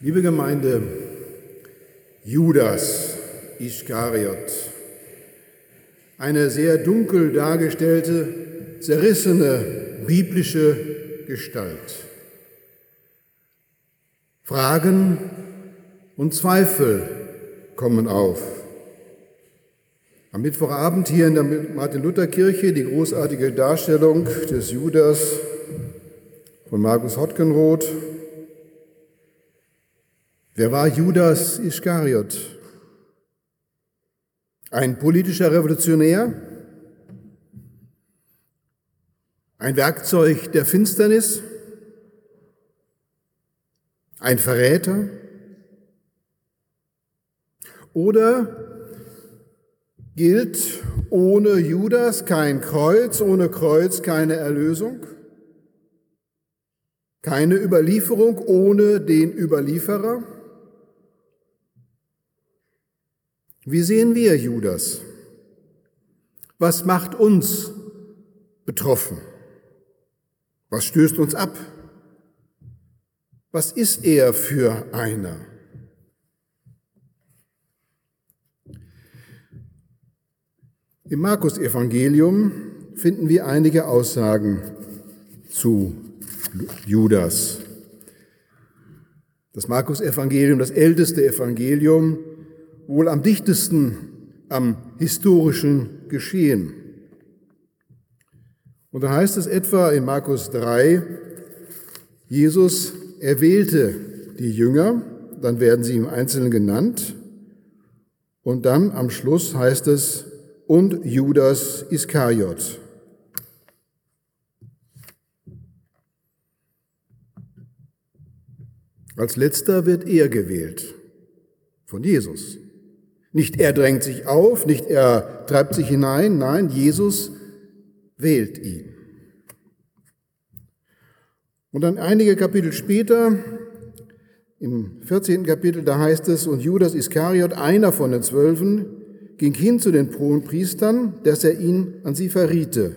Liebe Gemeinde, Judas Iskariot, eine sehr dunkel dargestellte, zerrissene biblische Gestalt. Fragen und Zweifel kommen auf. Am Mittwochabend hier in der Martin-Luther-Kirche die großartige Darstellung des Judas von Markus Hotkenroth. Wer war Judas Iskariot? Ein politischer Revolutionär? Ein Werkzeug der Finsternis? Ein Verräter? Oder gilt ohne Judas kein Kreuz, ohne Kreuz keine Erlösung? Keine Überlieferung ohne den Überlieferer? Wie sehen wir Judas? Was macht uns betroffen? Was stößt uns ab? Was ist er für einer? Im Markus-Evangelium finden wir einige Aussagen zu Judas. Das Markus-Evangelium, das älteste Evangelium, wohl am dichtesten am historischen Geschehen. Und da heißt es etwa in Markus 3, Jesus erwählte die Jünger, dann werden sie im Einzelnen genannt, und dann am Schluss heißt es, und Judas Iskariot. Als letzter wird er gewählt von Jesus. Nicht er drängt sich auf, nicht er treibt sich hinein, nein, Jesus wählt ihn. Und dann einige Kapitel später, im 14. Kapitel, da heißt es, und Judas Iskariot, einer von den Zwölfen, ging hin zu den Priestern, dass er ihn an sie verriete.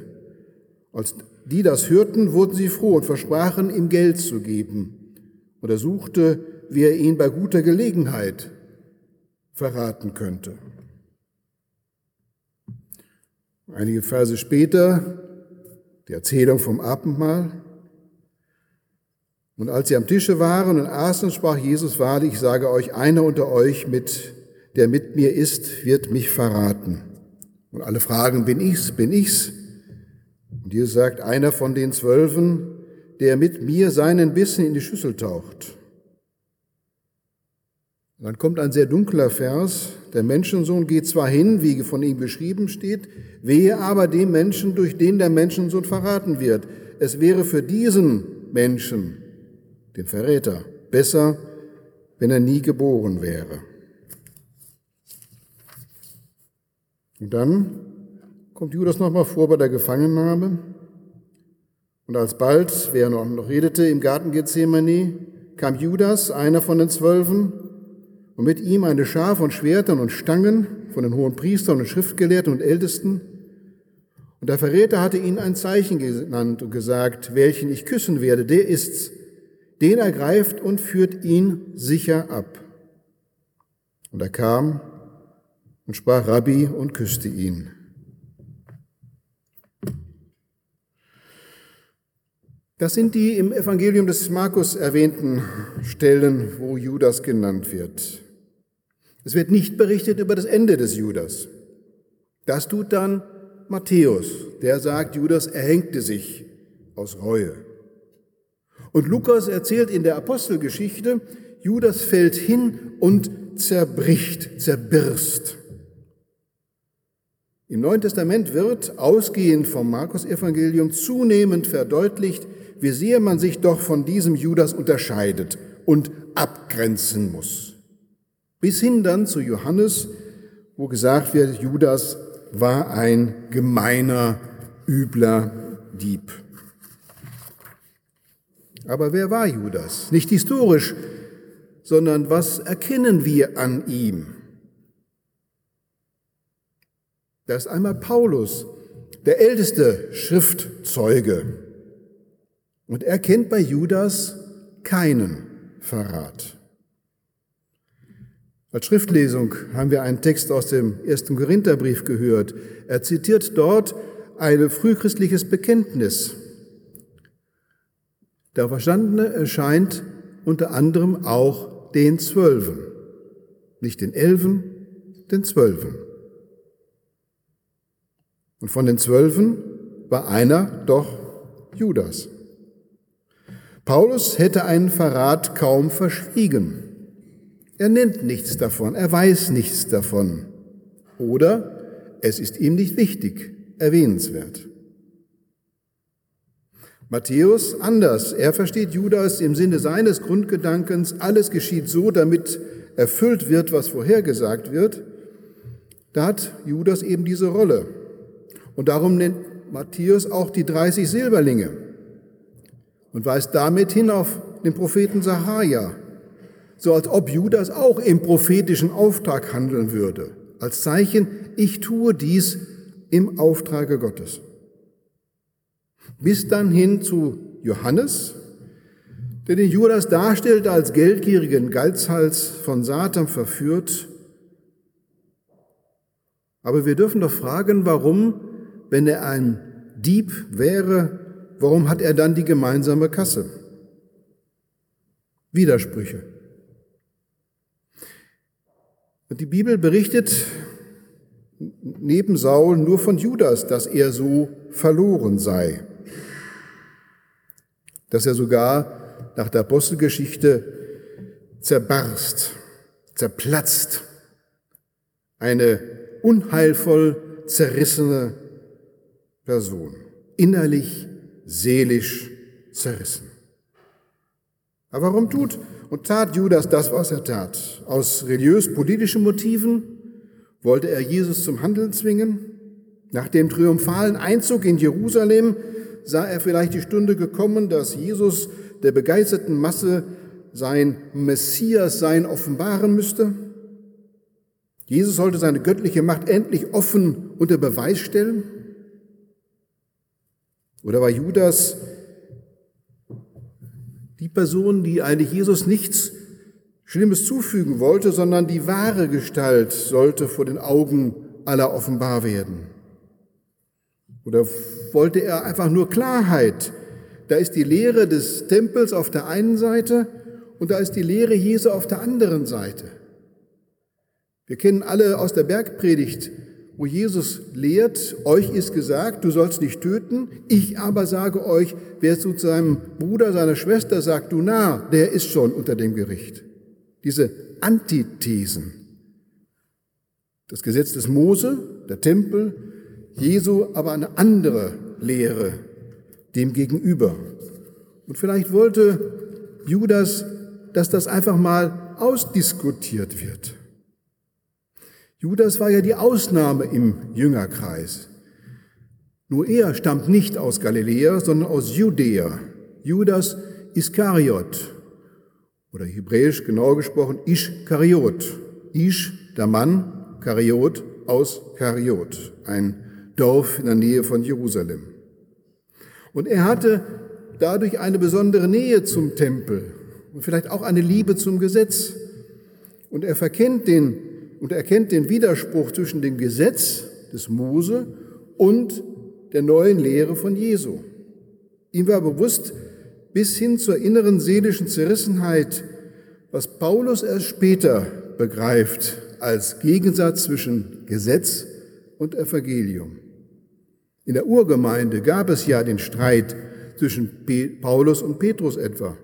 Als die das hörten, wurden sie froh und versprachen, ihm Geld zu geben. Und er suchte, wie er ihn bei guter Gelegenheit verraten könnte. Einige Verse später die Erzählung vom Abendmahl. Und als sie am Tische waren und aßen, sprach Jesus wahrlich, ich sage euch, einer unter euch, mit, der mit mir ist, wird mich verraten. Und alle fragen, bin ich's, bin ich's? Und Jesus sagt, einer von den Zwölfen, der mit mir seinen Bissen in die Schüssel taucht. Und dann kommt ein sehr dunkler Vers. Der Menschensohn geht zwar hin, wie von ihm geschrieben steht, wehe aber dem Menschen, durch den der Menschensohn verraten wird. Es wäre für diesen Menschen, den Verräter, besser, wenn er nie geboren wäre. Und dann kommt Judas nochmal vor bei der Gefangennahme. Und alsbald, wer noch redete im Garten Gethsemane, kam Judas, einer von den Zwölfen, und mit ihm eine Schar von Schwertern und Stangen von den hohen Priestern und Schriftgelehrten und Ältesten. Und der Verräter hatte ihnen ein Zeichen genannt und gesagt, welchen ich küssen werde, der ist's. Den ergreift und führt ihn sicher ab. Und er kam und sprach Rabbi und küsste ihn. Das sind die im Evangelium des Markus erwähnten Stellen, wo Judas genannt wird. Es wird nicht berichtet über das Ende des Judas. Das tut dann Matthäus, der sagt, Judas erhängte sich aus Reue. Und Lukas erzählt in der Apostelgeschichte, Judas fällt hin und zerbricht, zerbirst. Im Neuen Testament wird, ausgehend vom Markus-Evangelium, zunehmend verdeutlicht, wie sehr man sich doch von diesem Judas unterscheidet und abgrenzen muss. Bis hin dann zu Johannes, wo gesagt wird, Judas war ein gemeiner, übler Dieb. Aber wer war Judas? Nicht historisch, sondern was erkennen wir an ihm? Da ist einmal Paulus, der älteste Schriftzeuge. Und er kennt bei Judas keinen Verrat. Als Schriftlesung haben wir einen Text aus dem ersten Korintherbrief gehört. Er zitiert dort ein frühchristliches Bekenntnis. Der Verstandene erscheint unter anderem auch den Zwölfen. Nicht den Elfen, den Zwölfen. Und von den Zwölfen war einer doch Judas. Paulus hätte einen Verrat kaum verschwiegen. Er nennt nichts davon, er weiß nichts davon. Oder es ist ihm nicht wichtig, erwähnenswert. Matthäus anders. Er versteht Judas im Sinne seines Grundgedankens, alles geschieht so, damit erfüllt wird, was vorhergesagt wird. Da hat Judas eben diese Rolle. Und darum nennt Matthäus auch die 30 Silberlinge und weist damit hin auf den Propheten Sahaja, so als ob Judas auch im prophetischen Auftrag handeln würde, als Zeichen, ich tue dies im Auftrage Gottes. Bis dann hin zu Johannes, der den Judas darstellt als geldgierigen Geizhals von Satan verführt. Aber wir dürfen doch fragen, warum, wenn er ein Dieb wäre, warum hat er dann die gemeinsame Kasse? Widersprüche. Die Bibel berichtet neben Saul nur von Judas, dass er so verloren sei. Dass er sogar nach der Apostelgeschichte zerbarst, zerplatzt, eine unheilvoll zerrissene Person, innerlich, seelisch zerrissen. Aber warum tut und tat Judas das, was er tat? Aus religiös-politischen Motiven wollte er Jesus zum Handeln zwingen. Nach dem triumphalen Einzug in Jerusalem sah er vielleicht die Stunde gekommen, dass Jesus der begeisterten Masse sein Messias sein offenbaren müsste. Jesus sollte seine göttliche Macht endlich offen unter Beweis stellen. Oder war Judas die Person, die eigentlich Jesus nichts Schlimmes zufügen wollte, sondern die wahre Gestalt sollte vor den Augen aller offenbar werden. Oder wollte er einfach nur Klarheit? Da ist die Lehre des Tempels auf der einen Seite und da ist die Lehre Jesu auf der anderen Seite. Wir kennen alle aus der Bergpredigt wo Jesus lehrt, euch ist gesagt, du sollst nicht töten, ich aber sage euch, wer zu seinem Bruder, seiner Schwester sagt, du nah, der ist schon unter dem Gericht. Diese Antithesen. Das Gesetz des Mose, der Tempel, Jesu aber eine andere Lehre dem gegenüber. Und vielleicht wollte Judas, dass das einfach mal ausdiskutiert wird. Judas war ja die Ausnahme im Jüngerkreis. Nur er stammt nicht aus Galiläa, sondern aus Judäa. Judas Iskariot oder hebräisch genau gesprochen Ischkariot. Isch, der Mann, Kariot aus Kariot, ein Dorf in der Nähe von Jerusalem. Und er hatte dadurch eine besondere Nähe zum Tempel und vielleicht auch eine Liebe zum Gesetz. Und er verkennt den und erkennt den Widerspruch zwischen dem Gesetz des Mose und der neuen Lehre von Jesu. Ihm war bewusst, bis hin zur inneren seelischen Zerrissenheit, was Paulus erst später begreift als Gegensatz zwischen Gesetz und Evangelium. In der Urgemeinde gab es ja den Streit zwischen Paulus und Petrus etwa.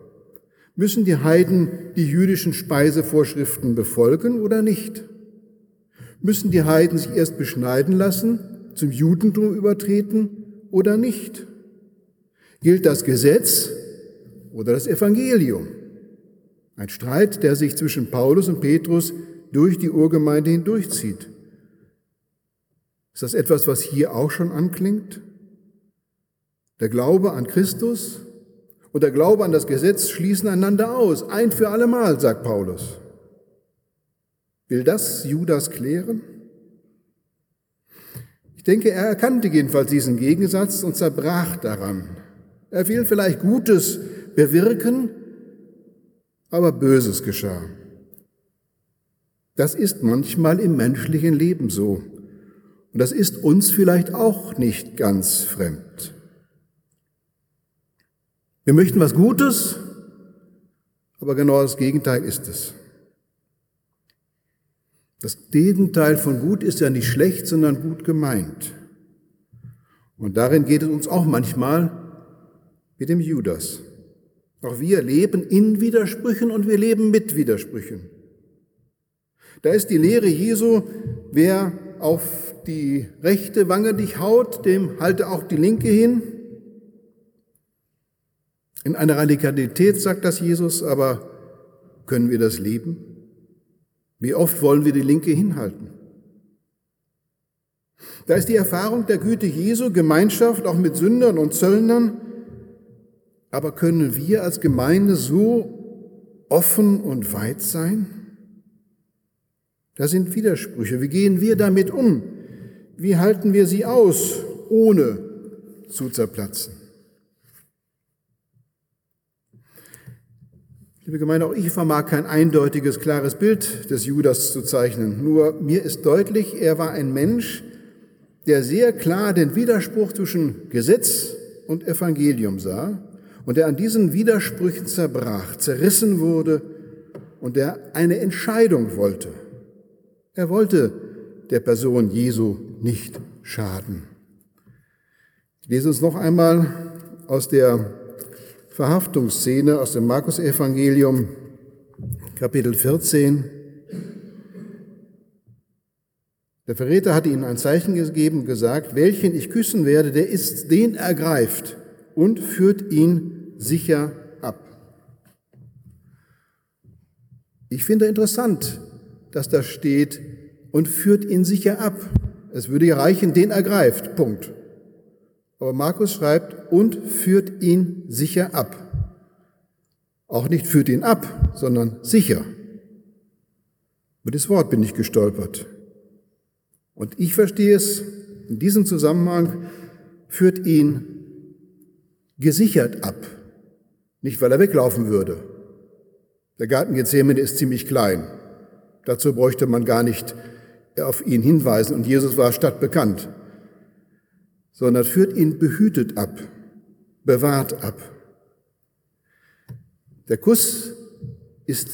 Müssen die Heiden die jüdischen Speisevorschriften befolgen oder nicht? Müssen die Heiden sich erst beschneiden lassen, zum Judentum übertreten oder nicht? Gilt das Gesetz oder das Evangelium? Ein Streit, der sich zwischen Paulus und Petrus durch die Urgemeinde hindurchzieht. Ist das etwas, was hier auch schon anklingt? Der Glaube an Christus und der Glaube an das Gesetz schließen einander aus, ein für allemal, sagt Paulus. Will das Judas klären? Ich denke, er erkannte jedenfalls diesen Gegensatz und zerbrach daran. Er will vielleicht Gutes bewirken, aber Böses geschah. Das ist manchmal im menschlichen Leben so. Und das ist uns vielleicht auch nicht ganz fremd. Wir möchten was Gutes, aber genau das Gegenteil ist es. Das Gegenteil von gut ist ja nicht schlecht, sondern gut gemeint. Und darin geht es uns auch manchmal mit dem Judas. Auch wir leben in Widersprüchen und wir leben mit Widersprüchen. Da ist die Lehre Jesu, wer auf die rechte Wange dich haut, dem halte auch die linke hin. In einer Radikalität sagt das Jesus, aber können wir das leben? Wie oft wollen wir die linke hinhalten? Da ist die Erfahrung der Güte Jesu, Gemeinschaft auch mit Sündern und Zöllnern. Aber können wir als Gemeinde so offen und weit sein? Da sind Widersprüche. Wie gehen wir damit um? Wie halten wir sie aus, ohne zu zerplatzen? Liebe Gemeinde, auch ich vermag kein eindeutiges, klares Bild des Judas zu zeichnen. Nur mir ist deutlich, er war ein Mensch, der sehr klar den Widerspruch zwischen Gesetz und Evangelium sah und der an diesen Widersprüchen zerbrach, zerrissen wurde und der eine Entscheidung wollte. Er wollte der Person Jesu nicht schaden. Ich lese uns noch einmal aus der Verhaftungsszene aus dem Markus-Evangelium, Kapitel 14. Der Verräter hatte ihnen ein Zeichen gegeben, gesagt, welchen ich küssen werde, der ist, den ergreift und führt ihn sicher ab. Ich finde interessant, dass da steht und führt ihn sicher ab. Es würde ja reichen, den ergreift. Punkt. Aber Markus schreibt, und führt ihn sicher ab. Auch nicht führt ihn ab, sondern sicher. Über das Wort bin ich gestolpert. Und ich verstehe es in diesem Zusammenhang, führt ihn gesichert ab. Nicht, weil er weglaufen würde. Der Garten Gethsemane ist ziemlich klein. Dazu bräuchte man gar nicht auf ihn hinweisen und Jesus war stadtbekannt sondern führt ihn behütet ab, bewahrt ab. Der Kuss ist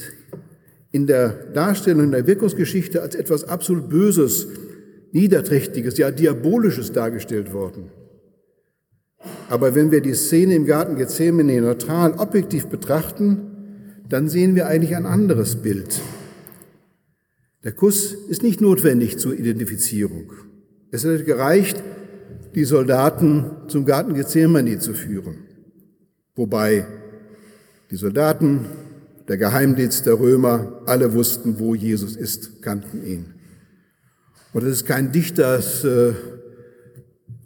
in der Darstellung der Wirkungsgeschichte als etwas absolut Böses, Niederträchtiges, ja Diabolisches dargestellt worden. Aber wenn wir die Szene im Garten Gethsemane neutral, objektiv betrachten, dann sehen wir eigentlich ein anderes Bild. Der Kuss ist nicht notwendig zur Identifizierung. Es hätte gereicht, die Soldaten zum Garten Gethsemane zu führen. Wobei die Soldaten, der Geheimdienst der Römer, alle wussten, wo Jesus ist, kannten ihn. Und es ist kein Dichters äh,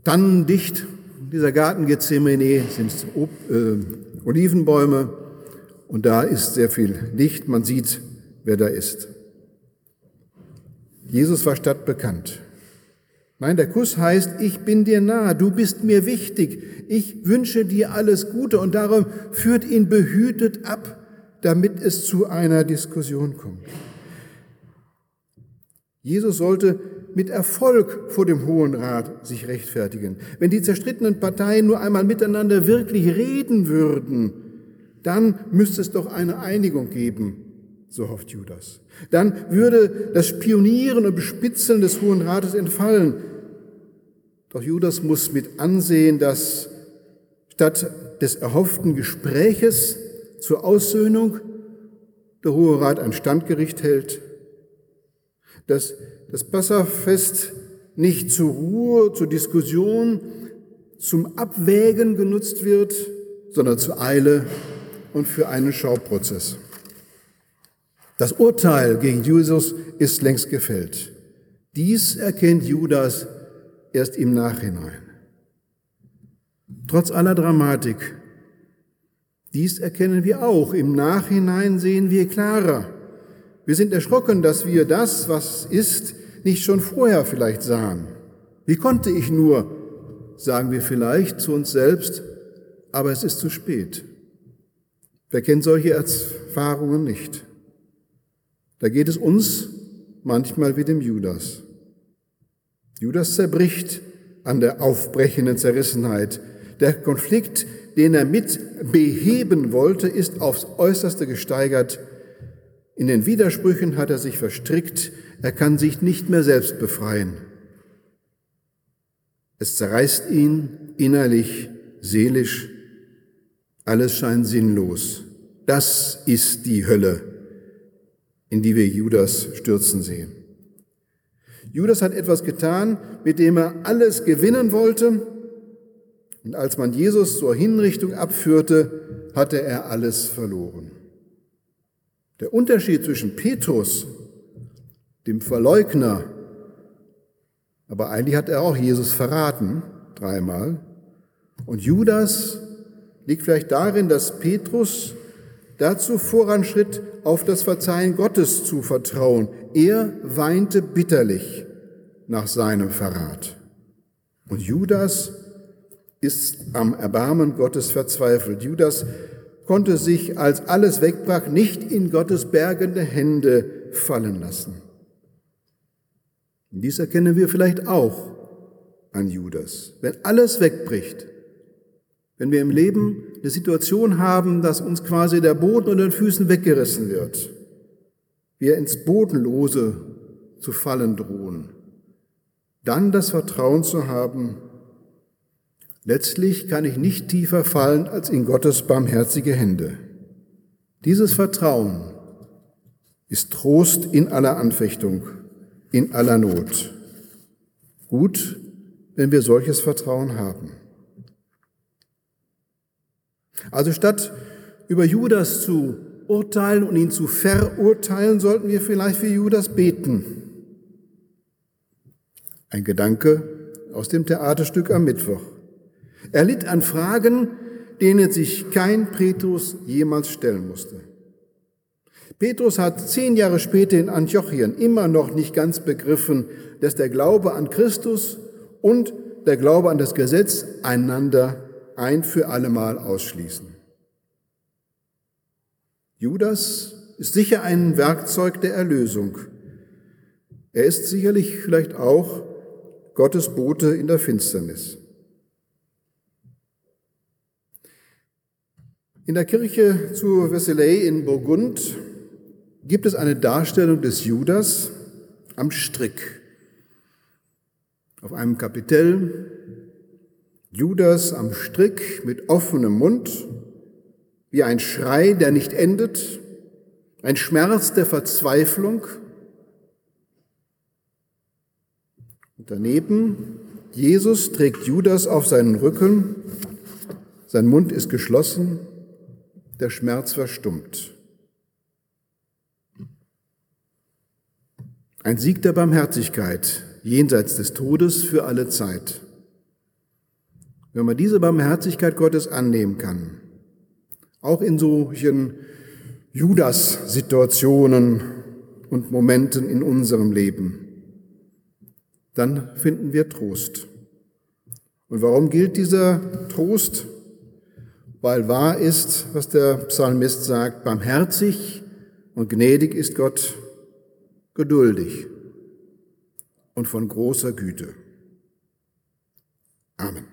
Tannendicht, dieser Garten Gethsemane sind äh, Olivenbäume und da ist sehr viel Licht, man sieht, wer da ist. Jesus war stadtbekannt. Nein, der Kuss heißt, ich bin dir nahe, du bist mir wichtig, ich wünsche dir alles Gute und darum führt ihn behütet ab, damit es zu einer Diskussion kommt. Jesus sollte mit Erfolg vor dem Hohen Rat sich rechtfertigen. Wenn die zerstrittenen Parteien nur einmal miteinander wirklich reden würden, dann müsste es doch eine Einigung geben, so hofft Judas. Dann würde das Spionieren und Bespitzeln des Hohen Rates entfallen. Doch Judas muss mit ansehen, dass statt des erhofften Gespräches zur Aussöhnung der Hohe Rat ein Standgericht hält, dass das Passafest nicht zur Ruhe, zur Diskussion, zum Abwägen genutzt wird, sondern zur Eile und für einen Schauprozess. Das Urteil gegen Jesus ist längst gefällt. Dies erkennt Judas erst im Nachhinein. Trotz aller Dramatik, dies erkennen wir auch. Im Nachhinein sehen wir klarer. Wir sind erschrocken, dass wir das, was ist, nicht schon vorher vielleicht sahen. Wie konnte ich nur, sagen wir vielleicht zu uns selbst, aber es ist zu spät. Wer kennt solche Erfahrungen nicht? Da geht es uns manchmal wie dem Judas. Judas zerbricht an der aufbrechenden Zerrissenheit. Der Konflikt, den er mit beheben wollte, ist aufs äußerste gesteigert. In den Widersprüchen hat er sich verstrickt, er kann sich nicht mehr selbst befreien. Es zerreißt ihn innerlich, seelisch, alles scheint sinnlos. Das ist die Hölle, in die wir Judas stürzen sehen. Judas hat etwas getan, mit dem er alles gewinnen wollte. Und als man Jesus zur Hinrichtung abführte, hatte er alles verloren. Der Unterschied zwischen Petrus, dem Verleugner, aber eigentlich hat er auch Jesus verraten, dreimal, und Judas liegt vielleicht darin, dass Petrus dazu voranschritt, auf das Verzeihen Gottes zu vertrauen. Er weinte bitterlich nach seinem Verrat. Und Judas ist am Erbarmen Gottes verzweifelt. Judas konnte sich, als alles wegbrach, nicht in Gottes bergende Hände fallen lassen. Dies erkennen wir vielleicht auch an Judas. Wenn alles wegbricht, wenn wir im Leben eine Situation haben, dass uns quasi der Boden unter den Füßen weggerissen wird, wir ins Bodenlose zu fallen drohen, dann das Vertrauen zu haben, letztlich kann ich nicht tiefer fallen als in Gottes barmherzige Hände. Dieses Vertrauen ist Trost in aller Anfechtung, in aller Not. Gut, wenn wir solches Vertrauen haben. Also statt über Judas zu urteilen und ihn zu verurteilen, sollten wir vielleicht für Judas beten. Ein Gedanke aus dem Theaterstück am Mittwoch. Er litt an Fragen, denen sich kein Petrus jemals stellen musste. Petrus hat zehn Jahre später in Antiochien immer noch nicht ganz begriffen, dass der Glaube an Christus und der Glaube an das Gesetz einander ein für allemal ausschließen. Judas ist sicher ein Werkzeug der Erlösung. Er ist sicherlich vielleicht auch Gottes Bote in der Finsternis. In der Kirche zu Vesselay in Burgund gibt es eine Darstellung des Judas am Strick. Auf einem Kapitell Judas am Strick mit offenem Mund, wie ein Schrei, der nicht endet, ein Schmerz der Verzweiflung. Und daneben, Jesus trägt Judas auf seinen Rücken, sein Mund ist geschlossen, der Schmerz verstummt. Ein Sieg der Barmherzigkeit jenseits des Todes für alle Zeit wenn man diese Barmherzigkeit Gottes annehmen kann, auch in solchen Judas-Situationen und Momenten in unserem Leben, dann finden wir Trost. Und warum gilt dieser Trost? Weil wahr ist, was der Psalmist sagt, barmherzig und gnädig ist Gott, geduldig und von großer Güte. Amen.